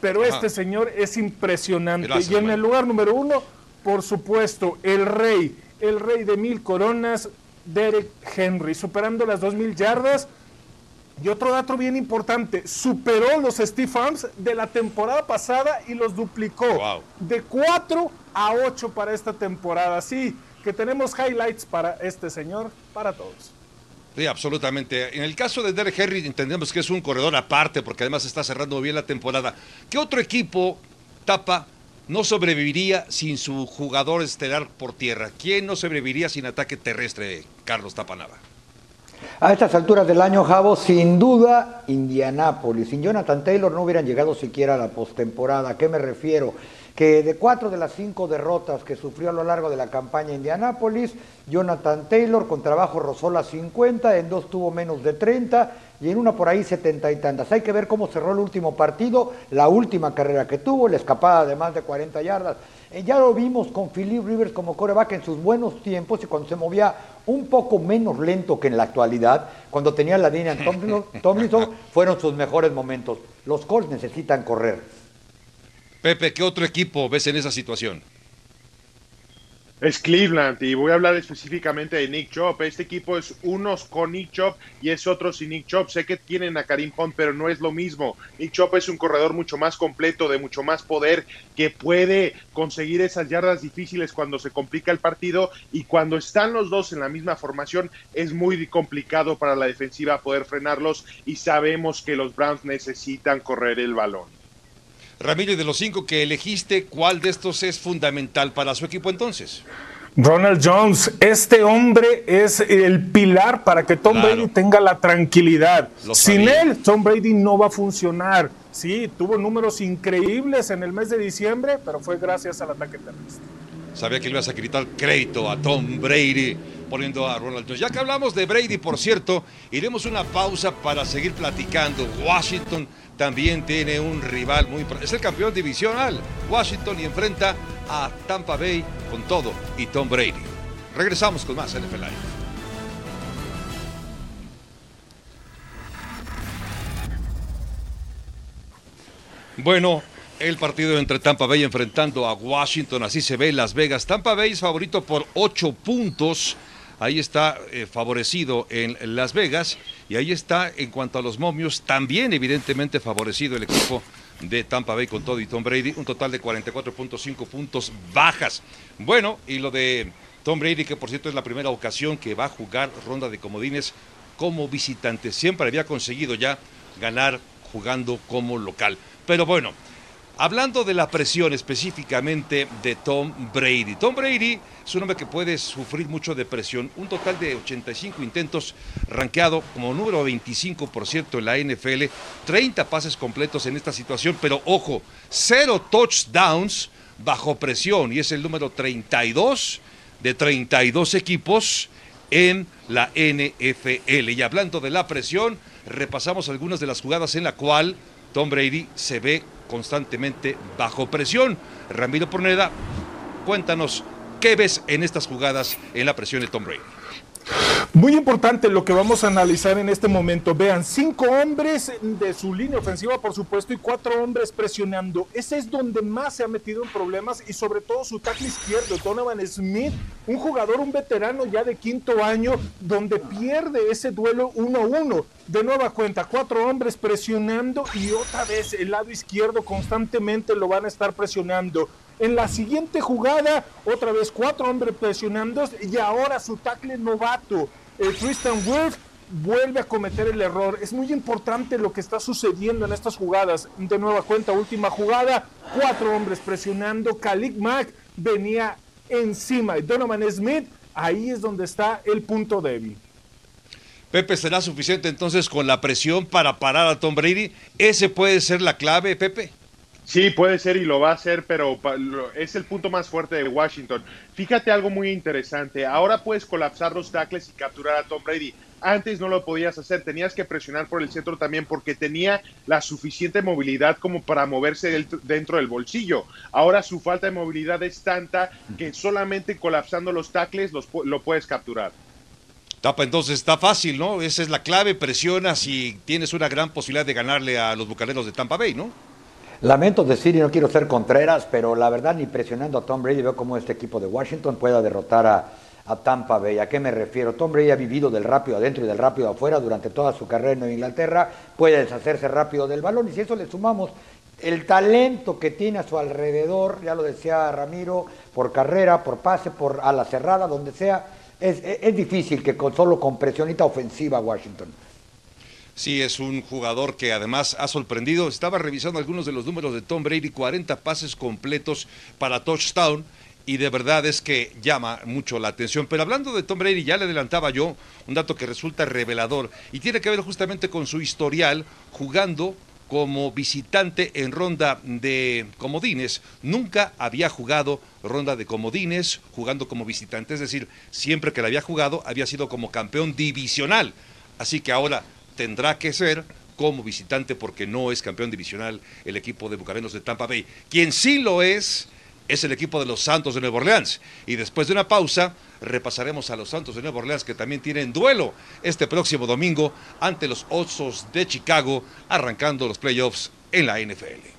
pero este señor es impresionante. y en el lugar número uno, por supuesto, el rey el rey de mil coronas, Derek Henry, superando las dos mil yardas. Y otro dato bien importante, superó los Steve Arms de la temporada pasada y los duplicó. De 4 a 8 para esta temporada. Así que tenemos highlights para este señor, para todos. Sí, absolutamente. En el caso de Derek Henry entendemos que es un corredor aparte porque además está cerrando bien la temporada. ¿Qué otro equipo tapa no sobreviviría sin su jugador estelar por tierra? ¿Quién no sobreviviría sin ataque terrestre, Carlos Tapanaba? A estas alturas del año, Javo, sin duda, Indianápolis. Sin Jonathan Taylor no hubieran llegado siquiera a la postemporada. ¿A qué me refiero? Que de cuatro de las cinco derrotas que sufrió a lo largo de la campaña Indianápolis, Jonathan Taylor con trabajo rozó las 50, en dos tuvo menos de 30 y en una por ahí setenta y tantas. Hay que ver cómo cerró el último partido, la última carrera que tuvo, la escapada de más de 40 yardas. Eh, ya lo vimos con Philip Rivers como coreback en sus buenos tiempos y cuando se movía un poco menos lento que en la actualidad, cuando tenía la línea en Tomlinson, fueron sus mejores momentos. Los Colts necesitan correr. Pepe, ¿qué otro equipo ves en esa situación? Es Cleveland y voy a hablar específicamente de Nick Chop. Este equipo es unos con Nick Chop y es otro sin Nick Chop. Sé que tienen a Karim Hunt, pero no es lo mismo. Nick Chop es un corredor mucho más completo, de mucho más poder, que puede conseguir esas yardas difíciles cuando se complica el partido y cuando están los dos en la misma formación es muy complicado para la defensiva poder frenarlos y sabemos que los Browns necesitan correr el balón. Ramiro, de los cinco que elegiste, ¿cuál de estos es fundamental para su equipo entonces? Ronald Jones, este hombre es el pilar para que Tom Brady tenga la tranquilidad. Sin él, Tom Brady no va a funcionar. Sí, tuvo números increíbles en el mes de diciembre, pero fue gracias al ataque terrestre. Sabía que le ibas a quitar crédito a Tom Brady poniendo a Ronald Jones. Ya que hablamos de Brady, por cierto, iremos una pausa para seguir platicando. Washington también tiene un rival muy... Es el campeón divisional, Washington, y enfrenta a Tampa Bay con todo y Tom Brady. Regresamos con más NFL Live. Bueno, el partido entre Tampa Bay enfrentando a Washington, así se ve Las Vegas. Tampa Bay es favorito por ocho puntos ahí está eh, favorecido en Las Vegas y ahí está en cuanto a los momios, también evidentemente favorecido el equipo de Tampa Bay con todo y Tom Brady, un total de 44.5 puntos bajas. Bueno, y lo de Tom Brady, que por cierto es la primera ocasión que va a jugar ronda de comodines como visitante, siempre había conseguido ya ganar jugando como local. Pero bueno, Hablando de la presión específicamente de Tom Brady. Tom Brady es un hombre que puede sufrir mucho de presión. Un total de 85 intentos rankeado como número 25% en la NFL. 30 pases completos en esta situación, pero ojo, cero touchdowns bajo presión y es el número 32 de 32 equipos en la NFL. Y hablando de la presión, repasamos algunas de las jugadas en la cual Tom Brady se ve constantemente bajo presión. Ramiro Porneda, cuéntanos qué ves en estas jugadas en la presión de Tom Brady. Muy importante lo que vamos a analizar en este momento. Vean, cinco hombres de su línea ofensiva, por supuesto, y cuatro hombres presionando. Ese es donde más se ha metido en problemas y sobre todo su tackle izquierdo, Donovan Smith, un jugador, un veterano ya de quinto año, donde pierde ese duelo 1-1. De nueva cuenta, cuatro hombres presionando y otra vez el lado izquierdo constantemente lo van a estar presionando. En la siguiente jugada, otra vez cuatro hombres presionando y ahora su tackle novato, el Tristan Wolf, vuelve a cometer el error. Es muy importante lo que está sucediendo en estas jugadas. De nueva cuenta, última jugada, cuatro hombres presionando. Khalid Mack venía encima Donovan Smith, ahí es donde está el punto débil. Pepe, ¿será suficiente entonces con la presión para parar a Tom Brady? ¿Ese puede ser la clave, Pepe? Sí, puede ser y lo va a hacer, pero es el punto más fuerte de Washington. Fíjate algo muy interesante. Ahora puedes colapsar los tackles y capturar a Tom Brady. Antes no lo podías hacer, tenías que presionar por el centro también porque tenía la suficiente movilidad como para moverse dentro del bolsillo. Ahora su falta de movilidad es tanta que solamente colapsando los tackles lo puedes capturar. Tapa, entonces está fácil, ¿no? Esa es la clave, presionas y tienes una gran posibilidad de ganarle a los bucaneros de Tampa Bay, ¿no? Lamento decir, y no quiero ser Contreras, pero la verdad, ni presionando a Tom Brady, veo cómo este equipo de Washington pueda derrotar a, Tampa Bay. ¿A qué me refiero? Tom Brady ha vivido del rápido adentro y del rápido afuera durante toda su carrera en Inglaterra, puede deshacerse rápido del balón, y si eso le sumamos el talento que tiene a su alrededor, ya lo decía Ramiro, por carrera, por pase, por ala cerrada, donde sea, es, es difícil que con, solo con presionita ofensiva Washington Sí, es un jugador que además ha sorprendido. Estaba revisando algunos de los números de Tom Brady, 40 pases completos para touchdown y de verdad es que llama mucho la atención. Pero hablando de Tom Brady, ya le adelantaba yo un dato que resulta revelador y tiene que ver justamente con su historial jugando como visitante en ronda de comodines. Nunca había jugado ronda de comodines jugando como visitante, es decir, siempre que la había jugado había sido como campeón divisional. Así que ahora tendrá que ser como visitante porque no es campeón divisional el equipo de Bucaneros de Tampa Bay. Quien sí lo es es el equipo de los Santos de Nueva Orleans. Y después de una pausa repasaremos a los Santos de Nueva Orleans que también tienen duelo este próximo domingo ante los Osos de Chicago arrancando los playoffs en la NFL.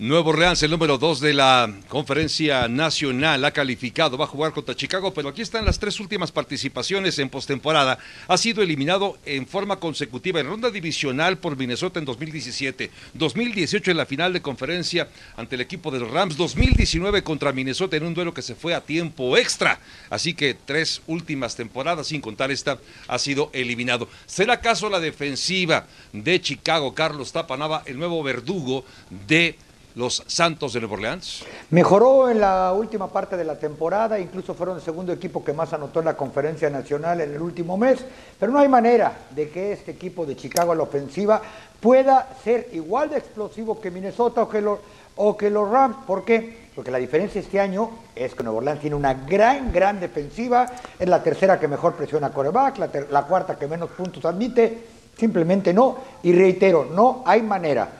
Nuevo Orleans, el número 2 de la conferencia nacional, ha calificado, va a jugar contra Chicago, pero aquí están las tres últimas participaciones en postemporada. Ha sido eliminado en forma consecutiva en ronda divisional por Minnesota en 2017, 2018 en la final de conferencia ante el equipo de los Rams, 2019 contra Minnesota en un duelo que se fue a tiempo extra. Así que tres últimas temporadas, sin contar esta, ha sido eliminado. ¿Será acaso la defensiva de Chicago, Carlos Tapanava, el nuevo verdugo de los Santos de Nueva Orleans? Mejoró en la última parte de la temporada, incluso fueron el segundo equipo que más anotó en la conferencia nacional en el último mes, pero no hay manera de que este equipo de Chicago a la ofensiva pueda ser igual de explosivo que Minnesota o que los, Rams. ¿Por qué? Porque la diferencia este año es que Nueva Orleans tiene una gran, gran defensiva, es la tercera que mejor presiona a coreback, la, la cuarta que menos puntos admite, simplemente no, y reitero, no hay manera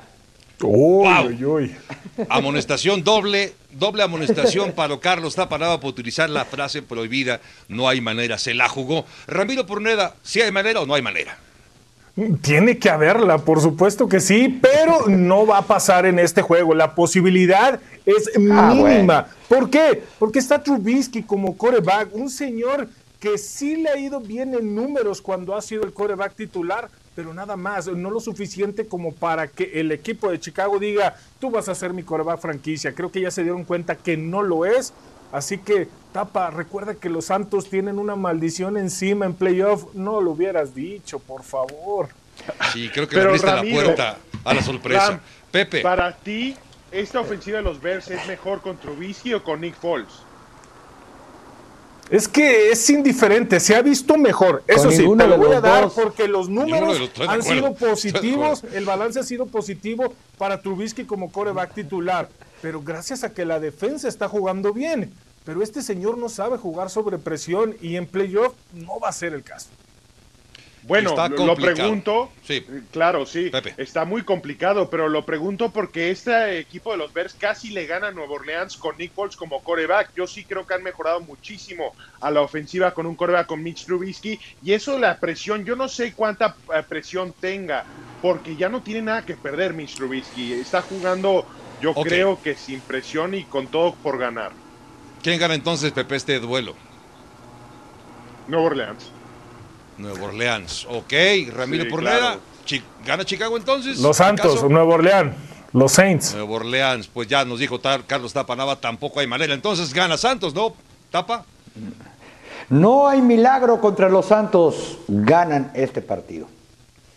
Uy, Amonestación doble, doble amonestación para Carlos Tapanaba por utilizar la frase prohibida, no hay manera, se la jugó. Ramiro Porneda, ¿sí hay manera o no hay manera? Tiene que haberla, por supuesto que sí, pero no va a pasar en este juego. La posibilidad es ah, mínima. ¿Por qué? Porque está Trubisky como coreback, un señor que sí le ha ido bien en números cuando ha sido el coreback titular, pero nada más, no lo suficiente como para que el equipo de Chicago diga, tú vas a ser mi coreback franquicia. Creo que ya se dieron cuenta que no lo es. Así que, Tapa, recuerda que los Santos tienen una maldición encima en playoff. No lo hubieras dicho, por favor. Sí, creo que le abriste la puerta. a la sorpresa. Ram, Pepe. Para ti, ¿esta ofensiva de los Bears es mejor con Trubisky o con Nick Foles? Es que es indiferente, se ha visto mejor. Eso Con sí, te lo voy a dar dos. porque los números los- han sido positivos, el balance ha sido positivo para Trubisky como coreback titular, pero gracias a que la defensa está jugando bien. Pero este señor no sabe jugar sobre presión y en playoff no va a ser el caso. Bueno, Está lo, pregunto. Sí. eh, Claro, sí. Pepe. Está muy complicado, pero lo pregunto porque este equipo de los Bears casi le gana a Nueva Orleans con Nick Foles como coreback. Yo sí creo que han mejorado muchísimo a la ofensiva con un coreback con Mitch Trubisky. Y eso, la presión, yo no sé cuánta eh, presión tenga, porque ya no tiene nada que perder Mitch Trubisky. Está jugando, yo creo que sin presión y con todo por ganar. ¿Quién gana entonces, Pepe, este duelo? Nueva Orleans. Nueva Orleans. Ok, Ramiro Sí, Pornera. claro. Chi- ¿Gana Chicago entonces? Los Santos, ¿Acaso? Nuevo Orleans, los Saints. Nueva Orleans, pues ya nos dijo Tar- Carlos Tapanava, tampoco hay manera. Entonces gana Santos, ¿no? Tapa. No hay milagro contra los Santos. Ganan este partido.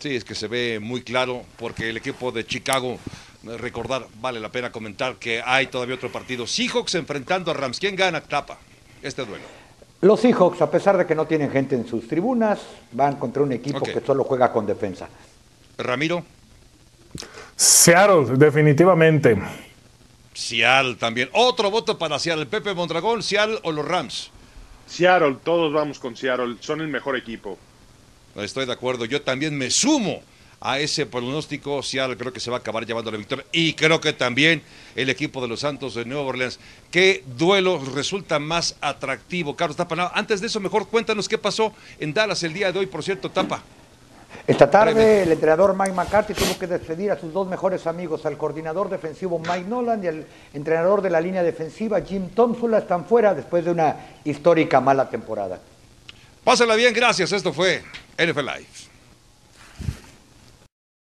Sí, es que se ve muy claro porque el equipo de Chicago, eh, recordar, vale la pena comentar que hay todavía otro partido. Seahawks enfrentando a Rams. ¿Quién gana? Tapa este duelo. Los Seahawks, a pesar de que no tienen gente en sus tribunas, van contra un equipo que solo juega con defensa. Ramiro, Seattle, definitivamente. Seattle también. Otro voto para Seattle. Pepe Mondragón, Seattle o los Rams. Seattle, todos vamos con Seattle. Son el mejor equipo. Estoy de acuerdo. Yo también me sumo a ese pronóstico. Seattle creo que se va a acabar llevando la victoria. Y creo que también el equipo de los Santos de Nueva Orleans. ¿Qué duelo resulta más atractivo? Carlos Tapa, antes de eso, mejor cuéntanos qué pasó en Dallas el día de hoy, por cierto, Tapa. Esta tarde el entrenador Mike McCarthy tuvo que despedir a sus dos mejores amigos, al coordinador defensivo Mike Nolan y al entrenador de la línea defensiva Jim Tomsula. Están fuera después de una histórica mala temporada. Pásenla bien, gracias. Esto fue NFL Live.